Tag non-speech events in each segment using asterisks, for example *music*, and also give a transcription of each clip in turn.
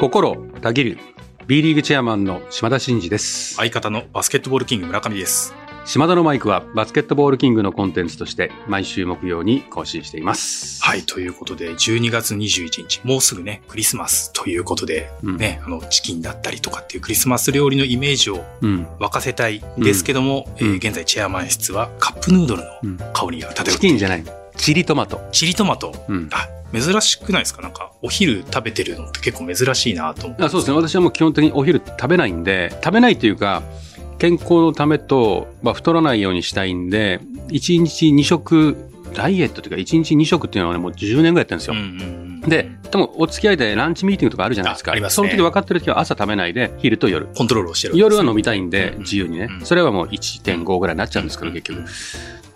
心たぎる B リーグチェアマンの島田真二です。相方のバスケットボールキング村上です。島田のマイクはバスケットボールキングのコンテンツとして毎週木曜に更新しています。はい、ということで、12月21日、もうすぐね、クリスマスということで、うんね、あの、チキンだったりとかっていうクリスマス料理のイメージをうん。沸かせたいですけども、うんえー現在チェアマン室はカップヌードルうんの香りが漂っているチキンじゃない。チリトマト。チリトマト？うん。あ、珍しくないですか？なんか、お昼食べてるのって結構珍しいなと思って。あそうですね。私はもう基本的にお昼食べないんで、食べないというか、健康のためと、まあ、太らないようにしたいんで、1日2食、ダイエットというか、1日2食っていうのはね、もう10年ぐらいやってるんですよ。うんうんうんで、でもお付き合いでランチミーティングとかあるじゃないですか。あありますねその時分かってる時は朝食べないで、昼と夜。コントロールをしてるね夜は飲みたいんで、うん自由にねう。んそれはもう1.5ぐらいになっちゃうんですけど、結局うん。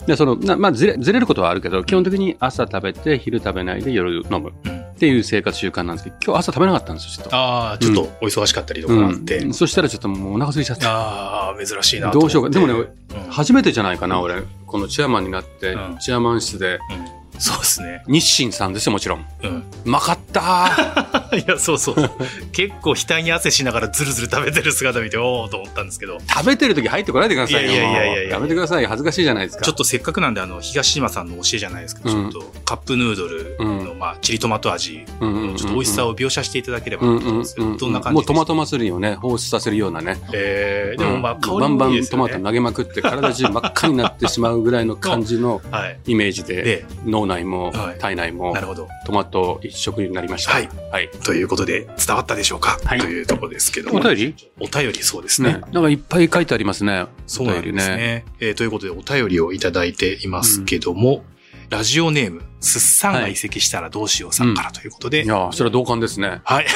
で、その、なまあずれ、ずれることはあるけど、基本的に朝食べて、昼食べないで、夜飲むうんっていう生活習慣なんですけど、今日朝食べなかったんですよ、ちょっと。ああ、ちょっとお忙しかったりとかあって。うんそしたらちょっともうお腹空いちゃって。ああ、珍しいなどうしようか。でもね、うん初めてじゃないかな、俺。このチェアマンになってうん、チェアマン室で、うんそうですね。日清さんですよ、もちろん。うん。うまかったー *laughs* いや、そうそう。結構額に汗しながらずるずる食べてる姿見て、おおと思ったんですけど、食べてる時入ってこないでくださいよ。いやいやいやいやいややめてくださいよ。恥ずかしいじゃないですか。ちょっとせっかくなんで、あの、東島さんの教えじゃないですけど、うんちょっとカップヌードルの、まあ、チリトマト味うんうんうんうんのちょっと美味しさを描写していただければと思うんですけど、うんな感じもうトマト、ト祭りをね、放出させるようなね。えー、でもまあ、うん香りバンバンもいいですよね。トマト投げまくって体中真っ赤になってしまうぐらいの感じの *laughs* はい。イメージで、で、脳内もはい体内もなるほど。トマト一色になりました。はい。はい。ということで、伝わったでしょうか、はいというところですけども。お便り？お便りそうですねね。。なんかいっぱい書いてありますね。そうなんですお便りね。えーということで、お便りをいただいていますけども、ラジオネーム、すっさんが移籍したらどうしようさんからということで、いやーそれは同感ですね。はい。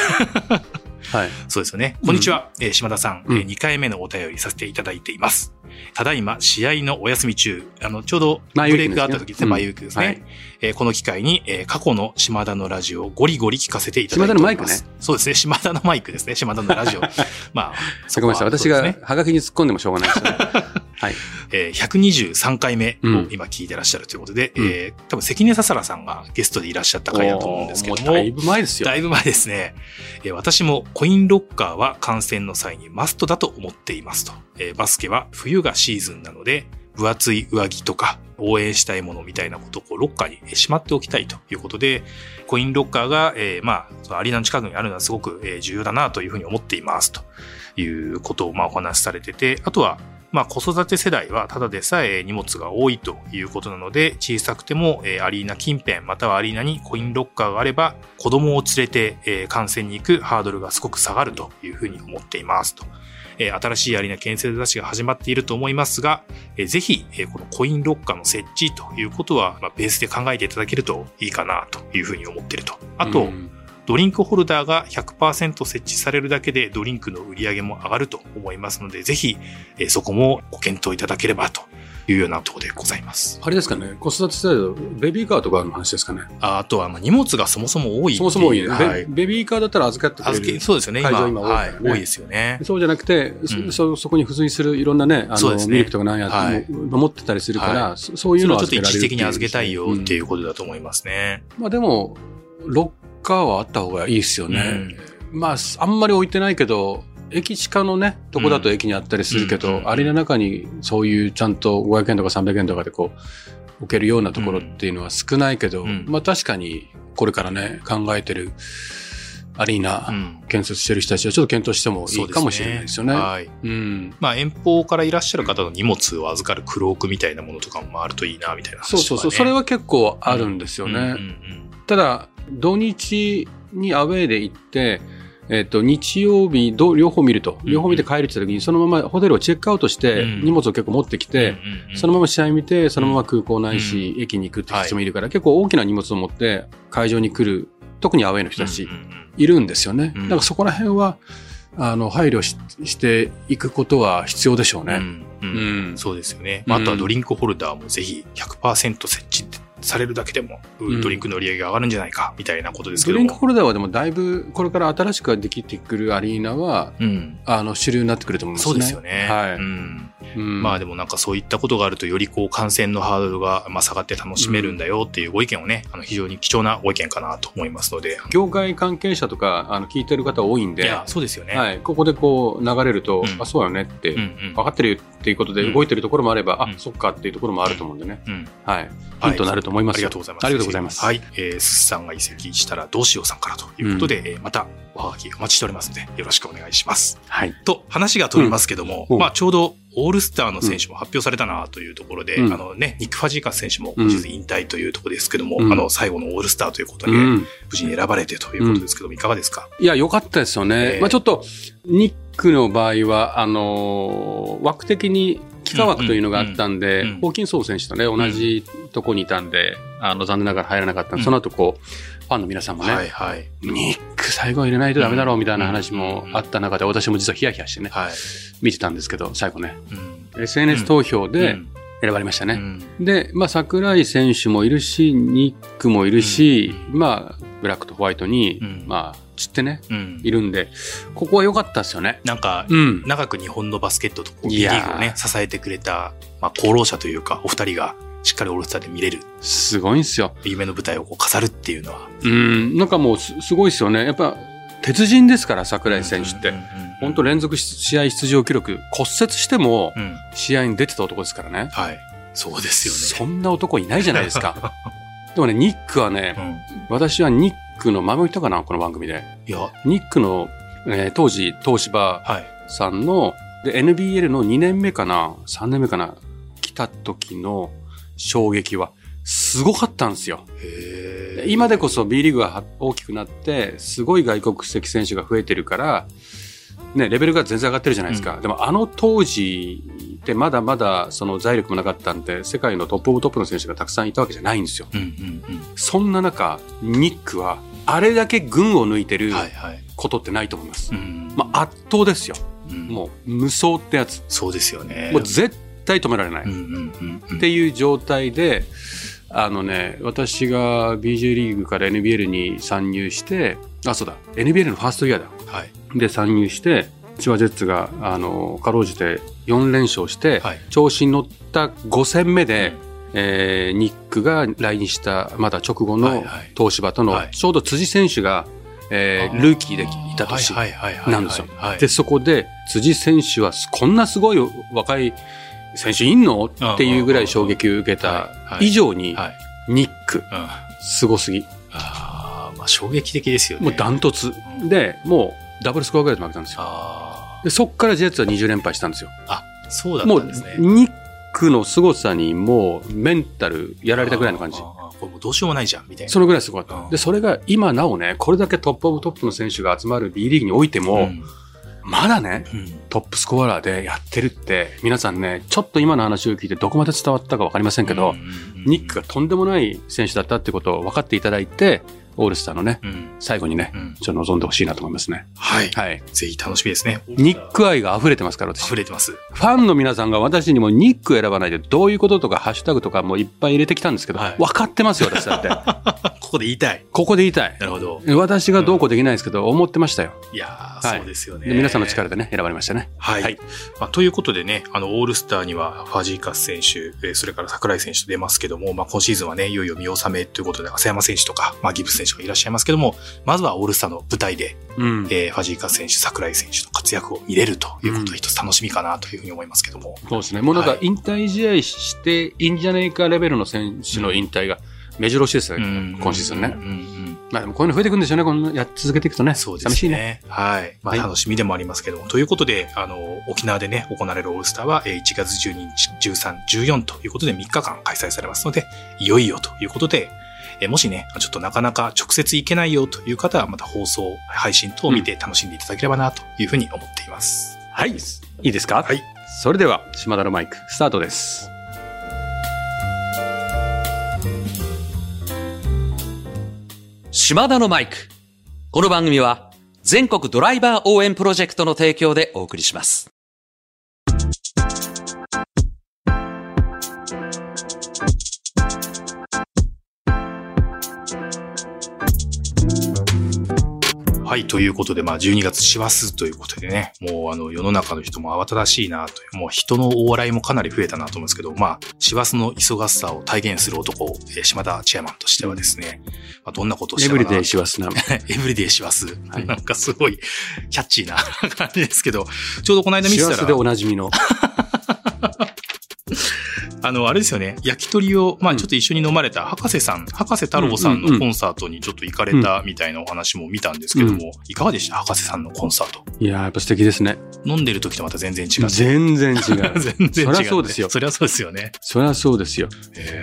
はい。そうですよね。こんにちは。えー島田さん、うんえ2回目のお便りさせていただいています。ただいま、試合のお休み中、あの、ちょうどブレイクがあった時ですね、うん前ウィークですね。はいえーこの機会に、えー過去の島田のラジオをゴリゴリ聞かせていただいております。島田のマイクねそうですね、島田のマイクですね、島田のラジオ。*laughs* まあ、そごめんなさい。私がハガキに突っ込んでもしょうがないですよね。はい。えー123回目をうん今聞いてらっしゃるということで、うんえー多分関根ささらさんがゲストでいらっしゃった回だと思うんですけども、もうだいぶ前ですよだ。いぶ前ですね。えー私もコインロッカーは観戦の際にマストだと思っていますと。えーバスケは冬がシーズンなので、分厚い上着とか応援したいものみたいなことをこうロッカーにえーしまっておきたいということで、コインロッカーが、えーまあ、そのアリーナの近くにあるのはすごくえー重要だなというふうに思っていますということをまあお話しされてて、あとは、まあ子育て世代はただでさえ荷物が多いということなので、小さくてもアリーナ近辺またはアリーナにコインロッカーがあれば、子供を連れて観戦に行くハードルがすごく下がるというふうに思っていますと。新しいアリーナ建設出しが始まっていると思いますが、ぜひ、このコインロッカーの設置ということは、ベースで考えていただけるといいかなというふうに思っていると。あと、うんドリンクホルダーが100%設置されるだけでドリンクの売り上げも上がると思いますので、ぜひ、えそこもご検討いただければというようなところでございます。あれですかね、子育て世代のベビーカーとかの話ですかね。ああとは、まあ、荷物がそもそも多いそもそも多いね、はい、ベビーカーだったら預かってくれるそうですよね、今多い、はい。多いですよね。そうじゃなくて、うん、そそこに付随するいろんなね、あの、ね、ミルクとかなんや、はい、持ってたりするから、はい、そういうのはちょっと一時的に預けたいよっていうことだと思いますね。うん、まあでも、6家はあった方がいいですよね。うん、まあ、あんまり置いてないけど、駅近のね、とこだと駅にあったりするけど、あれの中にそういうちゃんと500円とか300円とかでこう、置けるようなところっていうのは少ないけど、うん、まあ確かにこれからね、考えてるアリーナ建設してる人たちはちょっと検討してもいいかもしれないですよね。ねはい。うん。まあ遠方からいらっしゃる方の荷物を預かるクロークみたいなものとかもあるといいな、みたいな話、ね、そうそうそう。それは結構あるんですよね。ただ、土日にアウェーで行って、えっ、と、日曜日ど、両方見ると。うん両方見て帰るって言った時に、そのままホテルをチェックアウトして、うん。荷物を結構持ってきて、そのまま試合見て、そのまま空港ないし、駅に行くって人もいるから、結構大きな荷物を持って会場に来る、特にアウェーの人たちいるんですよね。うん。だからそこら辺は、あの、配慮ししていくことは必要でしょうね。うんそうですよね。まあ、あとはドリンクホルダーもぜひ100%設置されるだけでも、んドリンクの売り上げが上がるんじゃないか、みたいなことですけども。ドリンクホルダーはでもだいぶ、これから新しくできてくるアリーナは、うん。あの、主流になってくると思いますね。そうですよね。はい。うん。うんまあでもなんかそういったことがあるとよりこう感染のハードルがまあ下がって楽しめるんだよっていうご意見をね、あの非常に貴重なご意見かなと思いますので。業界関係者とか、あの、聞いてる方多いんで、いや、そうですよね。はい。ここでこう、流れると、うんあ、そうよねって、うんうん。分かってるよっていうことでうん動いてるところもあれば、うんあ、そっかっていうところもあると思うんでね。うん。はい。ヒントになると思いますありよがとうございます。ありがとうございます。はい。えー、すすさんが移籍したらどうしようさんからということで、えーまたおはがきお待ちしておりますので、よろしくお願いします。はい。と、話が飛びますけども、うんまあちょうどオールスターの選手も発表されたなというところで、うんあのね、ニック・ファジーカス選手もうん今シーズン引退というところですけども、うんあの、最後のオールスターということで、うん。無事に選ばれてということですけども、いかがですか？いや、良かったですよね。えーまあちょっと、ニックの場合は、あのー枠的に幾何枠というのがあったんで、ホーキンソン選手とね、同じとこにいたんで、あの、残念ながら入らなかった。んでうん。その後こう、ファンの皆さんもね、はいはい。ニック最後入れないとダメだろうみたいな話もあった中で、私も実はヒヤヒヤしてね、はい。見てたんですけど、最後ね、うん。SNS 投票でうん。選ばれましたね。うん。で、まあ、桜井選手もいるし、ニックもいるし、まあ、ブラックとホワイトに、うん。まあ、散ってね、うんいるんで、ここは良かったですよね。なんか、うん。長く日本のバスケットと B リやーーグをね、支えてくれた、まあ、功労者というか、お二人がしっかりオールスターで見れる、すごいんですよ。夢の舞台をこう飾るっていうのは。うん。なんかもうす、すごいですよね。やっぱ、鉄人ですから、桜井選手って。本当連続試合出場記録、骨折しても。試合に出てた男ですからね。はい。そうですよそね。んな男いないじゃないですか。*laughs* でもね、ニックはねう、ん。私はニックの、前も言ったかな、この番組で。いや、ニックの、えー当時、東芝はい。さんの、で、NBL の2年目かな、3年目かな、来た時の衝撃は、すごかったんですよ。今でこそ B リーグが大きくなって、すごい外国籍選手が増えてるから、ね、レベルが全然上がってるじゃないですか。うでもあの当時ってまだまだその財力もなかったんで、世界のトップオブトップの選手がたくさんいたわけじゃないんですよ。うんうんそんな中、ニックは、あれだけ群を抜いてるうん。はいはい。ことってないと思います。うんまあ、圧倒ですよ。うんもう、無双ってやつ。そうですよね。もう絶対止められない。うんうんうんうん。っていう状態で、あのね、私が BJ リーグから NBL に参入して、あ、そうだ、NBL のファーストイヤーだ。はい。で参入して、千葉ジェッツが、あの、かろうじて4連勝して、はい。調子に乗った5戦目で、えーニックが来日したまだ直後はいのはい東芝との、はいちょうど辻選手が、えールーキーでいた年。なんですよ。はい。で、そこで、辻選手は、こんなすごい若い選手いんの？っていうぐらい衝撃を受けた以上に、はい。ニック、すごすぎ。あー、まあ衝撃的ですよね。もうダントツうん。で、もうダブルスコアぐらいで負けたんですよ。あで、そっからジェッツは20連敗したんですよ。あ。あ、そうだっもう、たんですね。ニックの凄さにもうメンタルやられたぐらいの感じ。これもうどうしようもないじゃん、みたいな。そのぐらいすごかった。うん。で、それが今なおね、これだけトップオブトップの選手が集まる B リーグにおいても、うん。まだね、うん。トップスコアラーでやってるって、皆さんね、ちょっと今の話を聞いてどこまで伝わったかわかりませんけど、ニックがとんでもない選手だったってことを分かっていただいて、オールスターのね、うん最後にね、うんちょっと望んでほしいなと思いますね。はい。はい。ぜひ楽しみですね。ニック愛が溢れてますから、私。溢れてます。ファンの皆さんが私にもニック選ばないでどういうこととかハッシュタグとかもいっぱい入れてきたんですけど、はい分かってますよ、私だって。*laughs* ここで言いたい。ここで言いたい。なるほど。私がどうこうできないですけど、思ってましたよ。いやそうですよね。で皆さんの力でね、選ばれましたね。はい。はいまあ、ということでね、あの、オールスターにはファジーカス選手、えーそれから桜井選手と出ますけども、まあ、今シーズンはね、いよいよ見納めということで、浅山選手とか、まあ、ギブス選手がいらっしゃいますけども、まずはオールスターの舞台で、うん。えーファジーカス選手、桜井選手の活躍を見れるということで、一つ楽しみかなというふうに思いますけども。そうですね。もうなんかはい引退試合していいんじゃねえかレベルの選手の引退が目白押しですよ、今シーズンね。うんうんうんまあでもこういうの増えていくんですよね。このやっ続けていくとね。そうです寂しいね。ね。はい。まあ、はい楽しみでもありますけども。ということで、あの、沖縄でね、行われるオールスターは、えー1月12日、13、14ということで3日間開催されますので、いよいよということで、えーもしね、ちょっとなかなか直接行けないよという方は、また放送、配信等を見て楽しんでいただければなというふうに思っています。はい。いいですか？はい。それでは、島田のマイク、スタートです。島田のマイク。この番組は全国ドライバー応援プロジェクトの提供でお送りします。はい、ということで、まあ、12月師走ということでね、もう、あの、世の中の人も慌ただしいなという、もう人の大笑いもかなり増えたなと思うんですけど、まあ、師走の忙しさを体現する男、えー島田チェアマンとしてはですね、まあ、どんなことをしたかなエブリデイしますな。*laughs* エブリデイ師走。はいなんかすごい、キャッチーな *laughs* 感じですけど、ちょうどこの間見てたら幸せで、おなじみの。*laughs* あの、あれですよね、焼き鳥を、まあちょっと一緒に飲まれた博士さん、博士太郎さんのコンサートにちょっと行かれたみたいなお話も見たんですけども、いかがでした？博士さんのコンサート。いやー、やっぱ素敵ですね。飲んでる時とまた全然違う。全然違う。*laughs* 全然違う、そりゃそうですよそりゃそうですよね。そりゃそうですよ。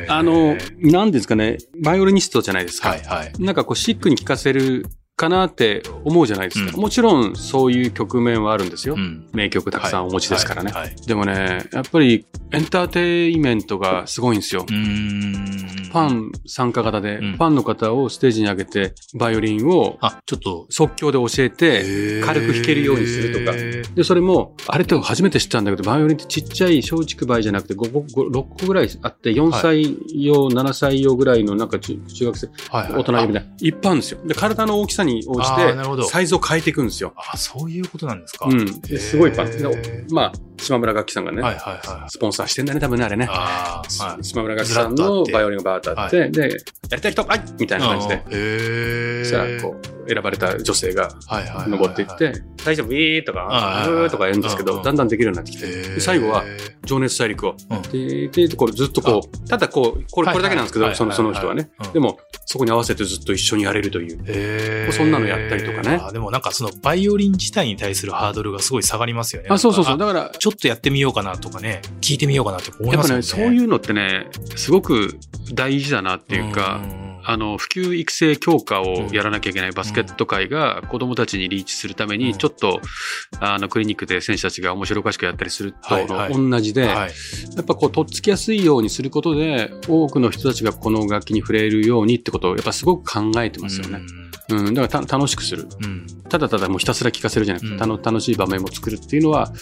あの、なんですかね、バイオリニストじゃないですか。はいはい。なんかこう、シックに聴かせるかなって思うじゃないですか。うんもちろん、そういう局面はあるんですよ。うん。名曲たくさんお持ちですからね。はい。はいでもね、やっぱりエンターテインメントがすごいんですよ。ファン参加型で、うんファンの方をステージに上げて、バイオリンをあ、ちょっと、即興で教えて、軽く弾けるようにするとかで、それも、あれって初めて知ったんだけど、バイオリンってちっちゃい小竹梅じゃなくて5、5 6個ぐらいあって、4歳用、7歳用ぐらいのなんか中中学生、はいはい大人用みたいな、いっぱいあるんですよ。で、体の大きさに応じて、サイズを変えていくんですよ。ああ、そういうことなんですか。うん。ですごいパン。へーでまあ、島村楽器さんがね、はいはいはい。スポンサーしてんだね、多分ね、あれね。ああ、はい。島村楽器さんのバイオリンがバーッとあって、で、やりたい人、はいみたいな感じで。へえ。そしたら、こう、選ばれた女性がはいはいはいはい登っていって、大丈夫？いい？とはいか、はいうはいーとか言うんですけど、だんだんできるようになってきて、最後は、情熱大陸を、うんで、で、でこれずっとこう、ただこう、これ、これだけなんですけど、その、その人はねうん。でも、そこに合わせてずっと一緒にやれるという。そんなのやったりとかねあでもなんかそのバイオリン自体に対するハードルがすごい下がりますよね。あ、そうそうそう。だから、あちょっとやってみようかなとかね、聞いてみようかなって思いますね。やっぱね、そういうのってね、すごく大事だなっていうか、んあの、普及育成強化をやらなきゃいけないバスケット界が子供たちにリーチするためうんに、ちょっと、あの、クリニックで選手たちが面白おかしくやったりすると同じで、はい。やっぱこう、とっつきやすいようにすることで、多くの人たちがこの楽器に触れるようにってことを、やっぱすごく考えてますよね。うん、だからた楽しくする。うん。うんただただもうひたすら聴かせるじゃなくて、うん楽しい場面も作るっていうのは、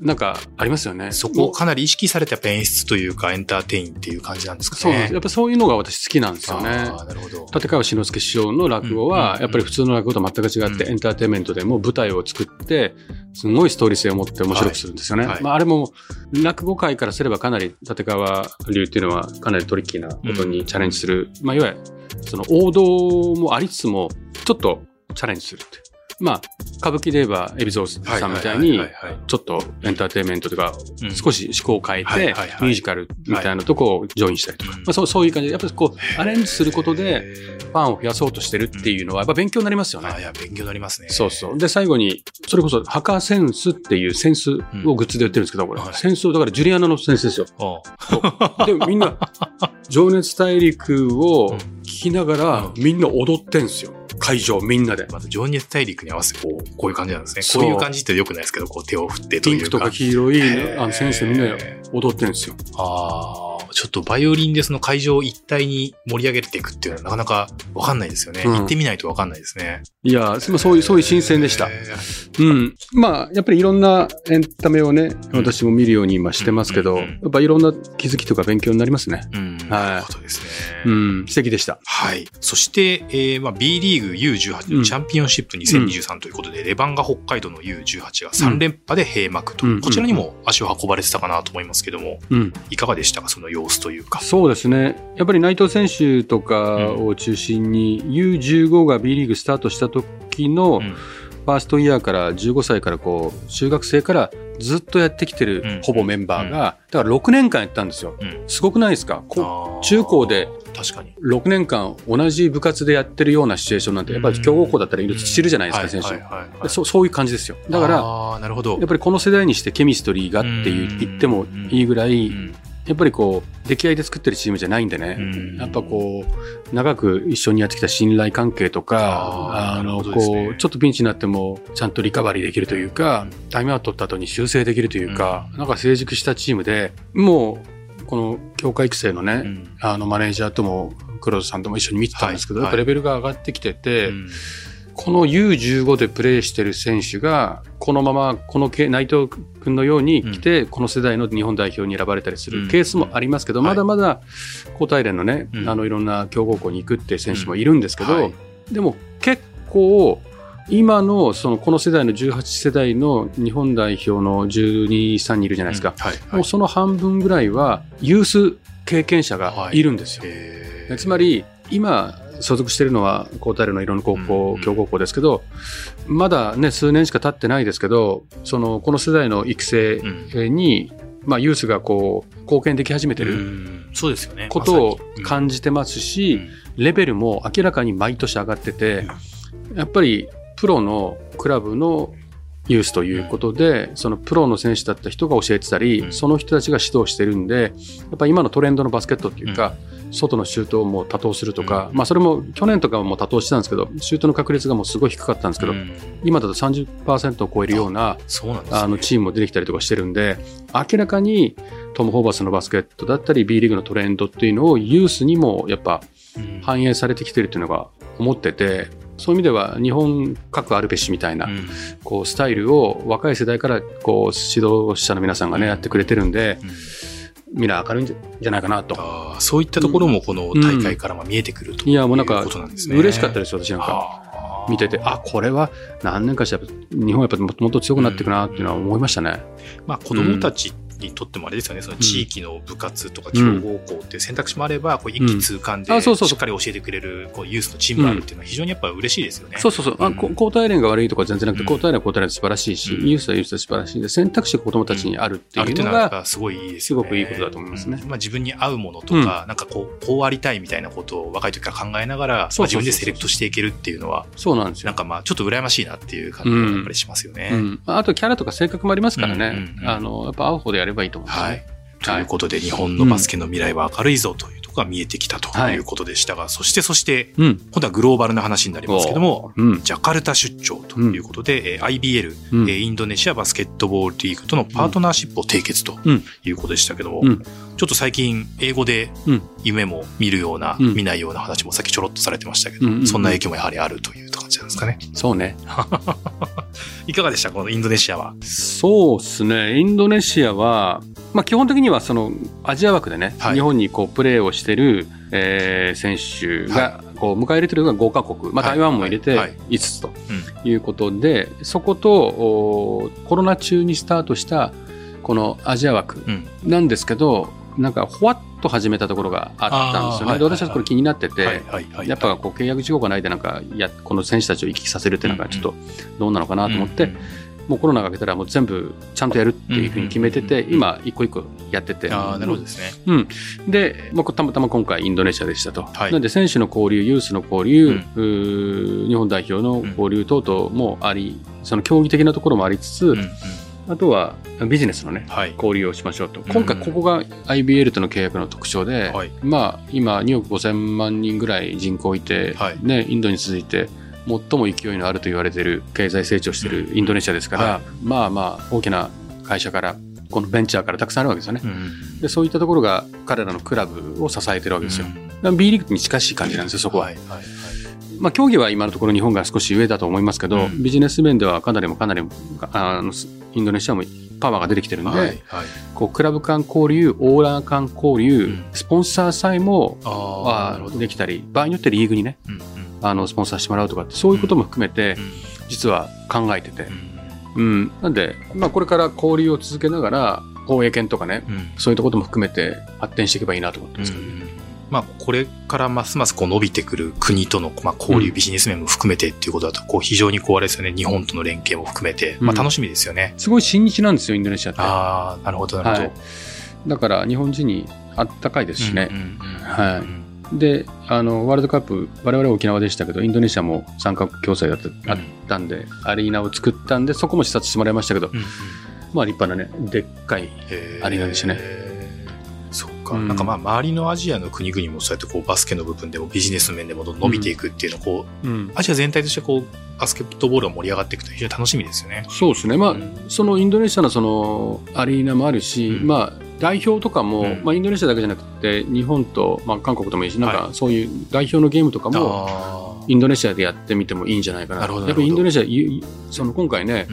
なんかありますよね。そこをかなり意識された演出というかエンターテインっていう感じなんですかね。そうです。やっぱそういうのが私好きなんですよね。なるほど。立川志の輔師匠の落語うんは、うんやっぱり普通の落語と全く違って、うんエンターテインメントでも舞台を作って、すごいストーリー性を持って面白くするんですよね。はいはいまあ、あれも、落語界からすればかなり、立川流っていうのはかなりトリッキーなことにチャレンジする。まあ、いわゆる、その王道もありつつも、ちょっとチャレンジするって。まあ、歌舞伎で言えば、海老蔵さんみたいにちょっとエンターテインメントとか、うん。少し思考を変えてミュージカルみたいなとこをジョインしたりとか、うん。まあ、そうそういう感じ。で、やっぱりこう、アレンジすることで、へファンを増やそうとしてるっていうのは、やっぱ勉強になりますよね。いや、勉強になりますね。そうそう。で、最後に、それこそ、ハカセンスっていうセンスをグッズで売ってるんですけど、これ。はい。センスを、だからジュリアナのセンスですよ。おで、みんな、情熱大陸をうん。聞きながら、みんな踊ってんすよ。会場みんなで。まず情熱大陸に合わせてこう、こういう感じなんですね。そうこういう感じって良くないですけど、こう手を振ってというか。ピンクとか黄色いあのセンスでみんなで踊ってんすよ。ああ、ちょっとバイオリンでその会場一体に盛り上げていくっていうのはなかなかわかんないですよね。うん行ってみないとわかんないですね。いや、そそういう、そういう新鮮でした。へうん。まあ、やっぱりいろんなエンタメをね、うん私も見るように今してますけど、やっぱいろんな気づきとか勉強になりますね。ーうん。はいなるほどですね。うん、素敵でした。はい。そして、えーまあ、B リーグ U18 うんチャンピオンシップ2023ということで、レバンガ北海道の U18 が3連覇で閉幕と、うんこちらにも足を運ばれてたかなと思いますけども、うん。いかがでしたか、その様子というか。そうですね。やっぱり内藤選手とかを中心に、U15 が B リーグスタートした時の、うんファーストイヤーから15歳からこう、中学生からずっとやってきてる、うんほぼメンバーが、だから6年間やったんですよ。うんすごくないですか？中高で確かに。6年間同じ部活でやってるようなシチュエーションなんて、やっぱり強豪校だったらいる知るじゃないですか、選手。そそういう感じですよ。だから、あーなるほど。やっぱりこの世代にしてケミストリーがっていううん言ってもいいぐらい、うんやっぱりこう、出来合いで作ってるチームじゃないんでね、うん。やっぱこう、長く一緒にやってきた信頼関係とか、あの、ね。こう、ちょっとピンチになっても、ちゃんとリカバリーできるというか、タイムアウト取った後に修正できるというか、なんか成熟したチームで、もう、この強化育成のね、うん。あの、マネージャーとも、黒田さんとも一緒に見てたんですけど、はい。やっぱレベルが上がってきてて、うんこの U15 でプレーしてる選手が、このまま、このけ内藤君のように来て、この世代の日本代表に選ばれたりすうん。るケースもありますけど、はい。まだまだ高体連のね、うん。あの、いろんな強豪校に行くっていう選手もいるんですけど、はい。でも結構、今のそのこの世代の18世代の日本代表の12、3人いるじゃないですか、はい。もうその半分ぐらいはユース経験者がい。るんですよ。つまり今所属しているのは高体のいろんな高校、うん強豪校ですけどまだね数年しか経ってないですけどそのこの世代の育成に、まあ、ユースがこう貢献でき始めてうるん。そうですよね。ことを感じてますし、うん。レベルも明らかに毎年上がってて、やっぱりプロのクラブのユースということで、そのプロの選手だった人が教えてたり、うん。その人たちが指導してるんで、やっぱり今のトレンドのバスケットっていうか、外のシュートをもう多投するとか、うん。まあそれも去年とかはもう多投してたんですけど、シュートの確率がもうすごい低かったんですけど、うん。今だと30%を超えるようなね。あのチームも出てきたりとかしてるんで、明らかにトム・ホーバスのバスケットだったり、B リーグのトレンドっていうのをユースにもやっぱうん。反映されてきてるっていうのが思ってて、そういう意味では日本各あるべしみたいな、うん。こうスタイルを若い世代からこう指導者の皆さんがね、うん。やってくれてるんで、うんみんな明るいんじゃないかなと。そういったところもこの大会からまあ見えてくるといや、もうなんか。嬉しかったですよ、私なんか。はあ見てて、あ、これは何年かして日本はやっぱもっともっと強くなっていくなっていうのは思いましたね。まあ子供たちにとってもあれですよね、その地域の部活とか強豪校っていう選択肢もあれば、こう一気通貫でしっかり教えてくれるこうユースのチームがあるっていうのは非常にやっぱ嬉しいですよね。そうそうそう。あ交代連が悪いとか全然なくて、うん。交代連は交代連で素晴らしいし、うん。ユースはユースで素晴らしいんで、選択肢が子供たちにあるっていうのが、すごいいいですごくいいことだと思いますね。うん。まあ自分に合うものとか、なんかこう、こうありたいみたいなことを若い時から考えながら、自分でセレクトしていけるっていうのは、そうなんですよ。なん。かまあちょっと羨ましいなっていう感じがやっぱりしますよね。うん、あとキャラとか性格もありますからね、あのやっぱ合う方でやればいいと思うんですよね。はい。ということで、日本のバスケの未来は明るいぞというところが見えてきたということでしたが、そしてそして、うん。今度はグローバルな話になりますけども、うん。ジャカルタ出張ということで、えー IBL、うん。えーインドネシアバスケットボールリーグとのパートナーシップを締結とうんいうことでしたけども、うん。ちょっと最近英語でうん。夢も見るような、うん見ないような話もさっきちょろっとされてましたけど、うん。うん。うん。そんな影響もやはりあるという感じなんですかね。そうね。*laughs* いかがでしたこのインドネシアは？そうですね。インドネシアは、まあ基本的にはそのアジア枠でね、はい。日本にこうプレーをしてる、えー選手がこう迎え入れてるのが5カ国、まあはい。台湾も入れてはい。5つということで、そことおコロナ中にスタートしたこのアジア枠うん。なんですけど、なんかほわっと始めたところがあったんですよね。で私はこれ気になってて。やっぱこう契約事項がないでなんかやこの選手たちを行き来させるっていうのがちょっとどうなのかなと思って、うんもうコロナが明けたらもう全部ちゃんとやるっていうふうに決めてて、今一個一個やってて。ああ、なるほどですね。うん。で、まあ、たまたま今回インドネシアでしたと。はいなんで選手の交流、ユースの交流、うん日本代表の交流等々もあり、その競技的なところもありつつ、うんうんあとはビジネスのね、はい。交流をしましょうと。今回ここが IBL との契約の特徴で、はいまあ今2億5000万人ぐらい人口いて、はいね、インドに続いて最も勢いのあると言われている経済成長しているインドネシアですから、はいまあまあ大きな会社からこのベンチャーからたくさんあるわけですよね。うんでそういったところが彼らのクラブを支えてるわけですよ。うん B リーグに近しい感じなんですよ、そこは。はいはいはい。まあ、競技は今のところ日本が少し上だと思いますけど、うん。ビジネス面ではかなりもかなりあのインドネシアもパワーが出てきてるんで、はいはい。こうクラブ間交流、オーナー間交流、うん。スポンサーさえもあ。できたり、場合によってリーグにね、うんうん。あのスポンサーしてもらうとかって、そういうことも含めて、実は考えてて。う、ん。うん、なんで、まあ、これから交流を続けながら、放映権とかね、うん。そういったことも含めて発展していけばいいなと思ってますけどね。まあ、これからますますこう伸びてくる国との、まあ、交流、うん。ビジネス面も含めてっていうことだと、こう非常にこうあれですよね、日本との連携も含めて、まあ、うん楽しみですよね。すごい親日なんですよ、インドネシアって。ああ、なるほど、なるほど。はい。だから日本人にあったかいですしね。うんうんうんはいうんで、あの、ワールドカップ、我々は沖縄でしたけど、インドネシアも参加共催だった,、あったんで、アリーナを作ったんで、そこも視察してもらいましたけど、うんうん。まあ立派なね、でっかい、アリーナでしたねか。うん。なんかまあ、周りのアジアの国々もそうやってこう、バスケの部分でもビジネス面でもどんどん伸びていくっていうのを、こう、うん、アジア全体としてこう、バスケットボールが盛り上がっていくと非常に楽しみですよね。そうですね。まあ、うん。そのインドネシアのそのアリーナもあるし、うん。まあ代表とかも、うん。まあインドネシアだけじゃなくて、日本と、まあ韓国ともいいし、なんはかそういう代表のゲームとかも、あインドネシアでやってみてもいいんじゃないかな。なるほどやっぱインドネシア、ゆその今回ね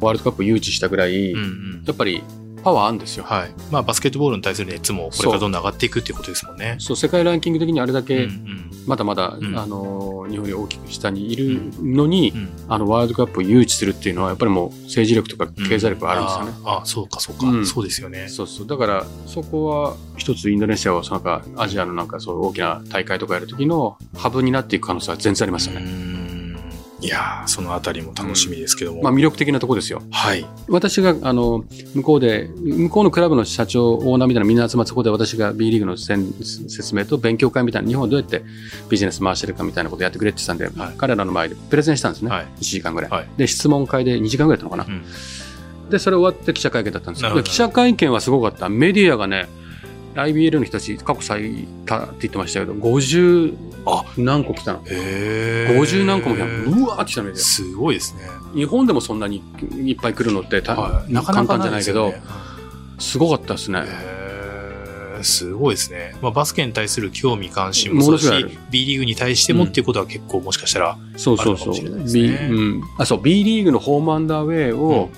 ワールドカップを誘致したぐらい、うんうん。やっぱりパワーあるんですよ。はい。まあ、バスケットボールに対する熱もこれからどんどん上がっていくっていうことですもんね。そう、世界ランキング的にあれだうんけ、うんまだまだ、うんあの、日本より大きく下にいるのに、うんあの、ワールドカップを誘致するっていうのは、やっぱりもう政治力とか経済力があるんですよね。あーあー、そうか、そうか、うんそうですよね。そうそう。だから、そこは、一つインドネシアは、なんか、アジアのなんかそう大きな大会とかやるときのハブになっていく可能性は全然ありますようね。んいやーそのあたりも楽しみですけども。まあ魅力的なとこですよ。はい。私が、あの、向こうで、向こうのクラブの社長、オーナーみたいなみんな集まって、そこで私が B リーグの説明と勉強会みたいな、日本はどうやってビジネス回してるかみたいなことやってくれって言ってたんで、はい彼らの前でプレゼンしたんですね。はい1時間ぐらい。はいで、質問会で2時間ぐらいやったのかな。うんで、それ終わって記者会見だったんですよ。なるほどで記者会見はすごかった。メディアがね、IBL の人たち過去最多って言ってましたけど、50あ何個来たの？へー50何個も。うわーって来たメディア。すごいですね。日本でもそんなにいっぱい来るのってた、はいなかなか簡単じゃないけど、ねすごかったですね。すごいですね。まあ、バスケに対する興味関心ももそうですし B リーグに対してもっていうことは結構もしかしたら、そうそうそう。あるかもしれないです B ねうん。あ、そう、B リーグのホームアンダーウェイを、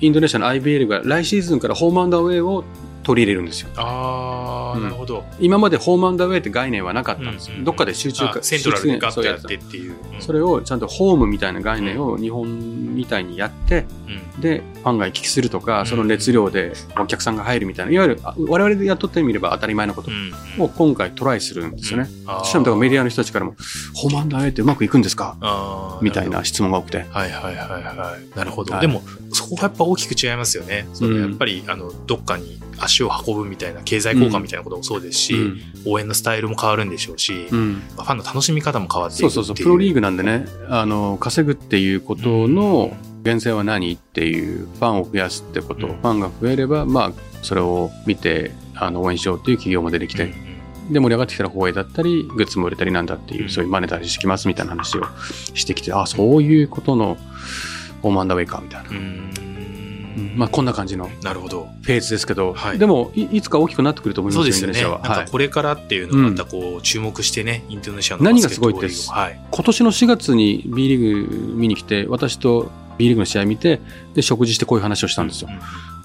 インドネシアの IBL が来シーズンからホームアンダーウェイを取り入れるんですよ。あー、うんなるほど。今までホームアンダーウェイって概念はなかったんですよ。どっかで集中あセントラルでガッとやってっていう。うんそれをちゃんとホームみたいな概念を日本みたいにやって、うんで、ファンが行き来するとか、んその熱量でお客さんが入るみたいな、いわゆるあ我々でやっとってみれば当たり前のことうんを今回トライするんですよね。そしたらメディアの人たちからも、ホームアンダーウェイってうまくいくんですか？みたいな質問が多くて。はいはいはいはい。なるほど。はいでも、そこがやっぱ大きく違いますよね。そのうんやっぱり、あの、どっかに足を運ぶみたいな経済効果みたいなこともそうですし、うん。応援のスタイルも変わるんでしょうし、うん。ファンの楽しみ方も変わっていく。そうそうそう、プロリーグなんでね、あの、稼ぐっていうことの源泉は何っていう、ファンを増やすってこと、うん。ファンが増えれば、まあ、それを見て、あの、応援しようっていう企業も出てきて、うんで、盛り上がってきたら放映だったり、グッズも売れたりなんだっていう、うん。そういうマネタリーしてきますみたいな話をしてきて、あ、そういうことの、ホームアンダーウェイか、みたいな。うん。うんまあ、こんな感じのなるほど。フェーズですけど、はいでもい、いつか大きくなってくると思いますよ、そうですよね。は。はいこれからっていうのをまたこう注目してね、インドネシアの何がすごいってはい。今年の4月に B リーグ見に来て、私と B リーグの試合見て、で、食事してこういう話をしたんですよ。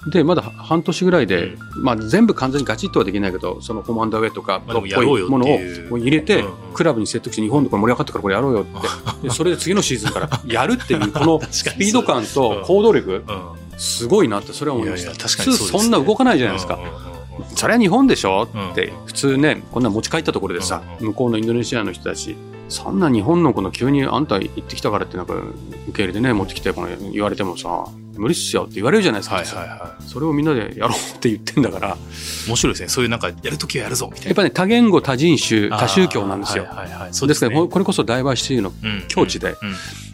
で、まだ半年ぐらいで、まあ全部完全にガチッとはできないけど、そのホームアンダーウェイとか、っぽいものを入れてうんうん、クラブに説得して、日本でこれ盛り上がったからこれやろうよって。でそれで次のシーズンからやるっていう、この *laughs* スピード感と行動力、うん。すごいなって、それは思いました。普通そんな動かないじゃないですかうん。うんうんうんそれは日本でしょ？うんって、普通ね、こんな持ち帰ったところでさ、うん向こうのインドネシアの人たち、そんな日本のこの急にあんた行ってきたからってなんか受け入れてね、持ってきてこの言われてもさ、無理っすよって言われるじゃないですか。はいはいはそれをみんなでやろうって言ってんだから、やい。面白いですね。そういうなんか、やるときはやるぞ、みたいな。っぱりね、多言語、多人種、多宗教なんですよ。はいはいはい。そうですから、ねここれこそダイバーシティのうん境地で、うん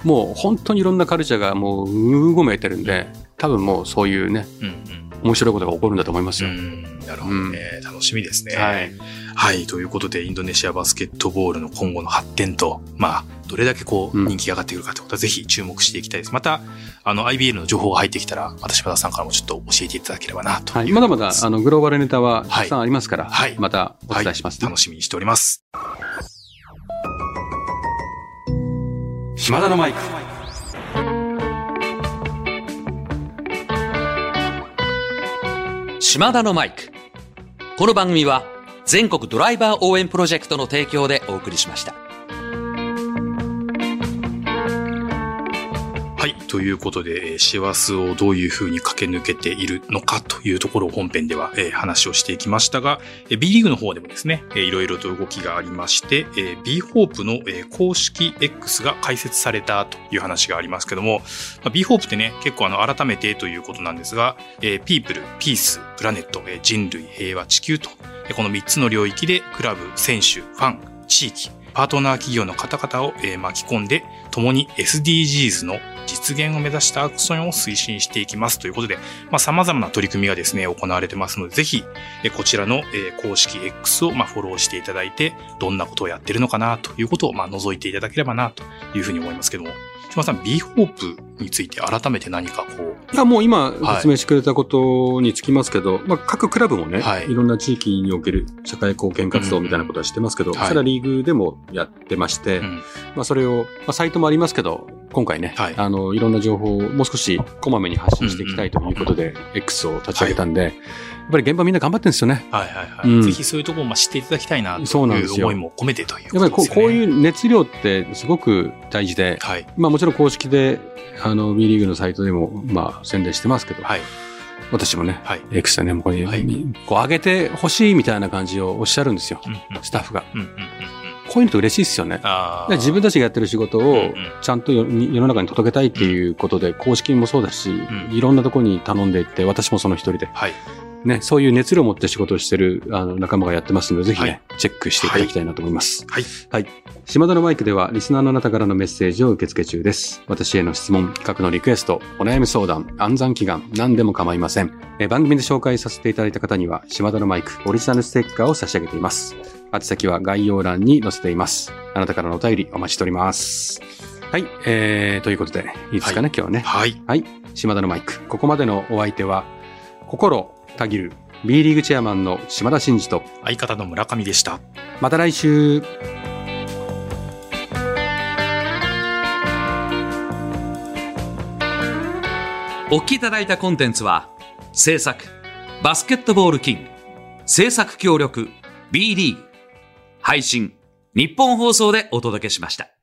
もう本当にいろんなカルチャーがもううごめいてるんで、多分もうそういうね、うんうん面白いことが起こるんだと思いますよ。うんなるほどね。楽しみですね。はい。はい。ということで、インドネシアバスケットボールの今後の発展と、まあ、どれだけこう、うん人気が上がってくるかということは、ぜひ注目していきたいです。また、あの、IBL の情報が入ってきたら、また柴田さんからもちょっと教えていただければな、とはいまだまだあのグローバルネタはたくさんありますから、はいまたお伝えします、ねはい楽しみにしております。島田のマイク。島田のマイク。この番組は全国ドライバー応援プロジェクトの提供でお送りしました。ということで、えー師走をどういうふうに駆け抜けているのかというところを本編では、話をしていきましたが、B リーグの方でもですね、いろいろと動きがありまして、B ホープの、公式 X が開設されたという話がありますけども、B ホープってね、結構あの、改めてということなんですが、えー、ピープル、ピース、プラネット、人類、平和、地球と、この3つの領域でクラブ、選手、ファン、地域、パートナー企業の方々を、巻き込んで、共に SDGs の実現を目指したアクションを推進していきます。ということで、まあ、様々な取り組みがですね、行われてますので、ぜひ、こちらの、公式 X を、まあ、フォローしていただいて、どんなことをやってるのかなということを、まあ、覗いていただければなというふうに思いますけども、島田さん、B ホープについて改めて何かこう、いや、もう今はい説明してくれたことにつきますけど、まあ、各クラブもね、はい。い、ろんな地域における社会貢献活動みたいなことはしてますけど、うんうんはい。それはリーグでもやってまして、うん。まあ、それを、まあ、サイトもありますけど、今回ね、はい。あの、いろんな情報をもう少しこまめに発信していきたいということで、X を立ち上げたんで、やっぱり現場みんな頑張ってるんですよね。はいはいはい。うんぜひそういうところも知っていただきたいなという思いも込めてというやっぱりこうこうう。いう熱量ってすごく大事で、はい。まあもちろん公式で、あの、B リーグのサイトでも、まあ宣伝してますけど、はい。私もね、はい。X でね、これ、はいこう上げてほしいみたいな感じをおっしゃるんですよ、うんうんスタッフが。うんうんうんうん。こういうのって嬉しいですよね。自分たちがやってる仕事をちゃんと世世の中に届けたいっていうことで、公式もそうだし、んいろんなところに頼んでいって、私もその一人で、はい。ね、そういう熱量を持って仕事をしてるあの仲間がやってますので、ぜひね、はいチェックしていただきたいなと思います。はい。はい。島田のマイクでは、リスナーのあなたからのメッセージを受け付け中です。私への質問、企画のリクエスト、お悩み相談、暗算祈願、何でも構いません。えー番組で紹介させていただいた方には、島田のマイク、オリジナルステッカーを差し上げています。宛先は概要欄に載せています。あなたからのお便りお待ちしております。はい。えー、ということで、いいですかね、今日はね。はい。はい。島田のマイク。ここまでのお相手は、心たぎる B リーグチェアマンの島田真二と、相方の村上でした。また来週。お聞きいただいたコンテンツは、制作、バスケットボールキング、制作協力、B リーグ、配信、日本放送でお届けしました。